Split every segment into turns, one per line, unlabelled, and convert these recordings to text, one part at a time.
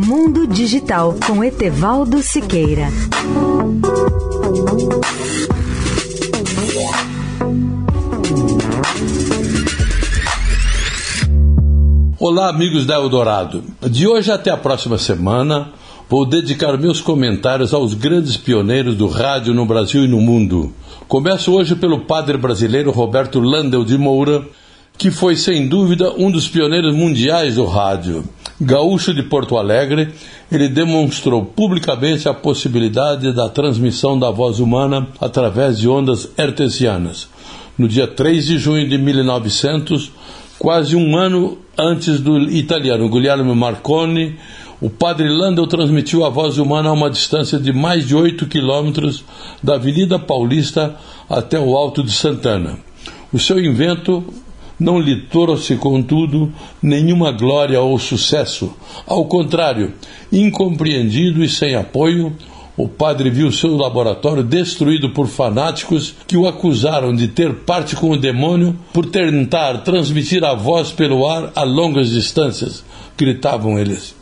Mundo Digital com Etevaldo Siqueira.
Olá, amigos da Eldorado. De hoje até a próxima semana, vou dedicar meus comentários aos grandes pioneiros do rádio no Brasil e no mundo. Começo hoje pelo padre brasileiro Roberto Landel de Moura, que foi sem dúvida um dos pioneiros mundiais do rádio. Gaúcho de Porto Alegre, ele demonstrou publicamente a possibilidade da transmissão da voz humana através de ondas hertzianas. No dia 3 de junho de 1900, quase um ano antes do italiano Guglielmo Marconi, o padre Landel transmitiu a voz humana a uma distância de mais de 8 quilômetros da Avenida Paulista até o Alto de Santana. O seu invento não lhe trouxe, contudo, nenhuma glória ou sucesso. Ao contrário, incompreendido e sem apoio, o padre viu seu laboratório destruído por fanáticos que o acusaram de ter parte com o demônio por tentar transmitir a voz pelo ar a longas distâncias, gritavam eles.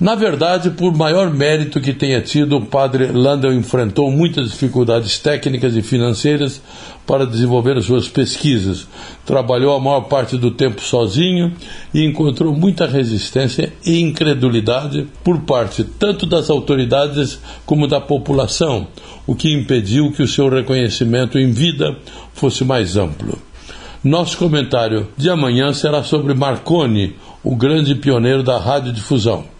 Na verdade, por maior mérito que tenha tido, o padre Landel enfrentou muitas dificuldades técnicas e financeiras para desenvolver suas pesquisas. Trabalhou a maior parte do tempo sozinho e encontrou muita resistência e incredulidade por parte tanto das autoridades como da população, o que impediu que o seu reconhecimento em vida fosse mais amplo. Nosso comentário de amanhã será sobre Marconi, o grande pioneiro da radiodifusão.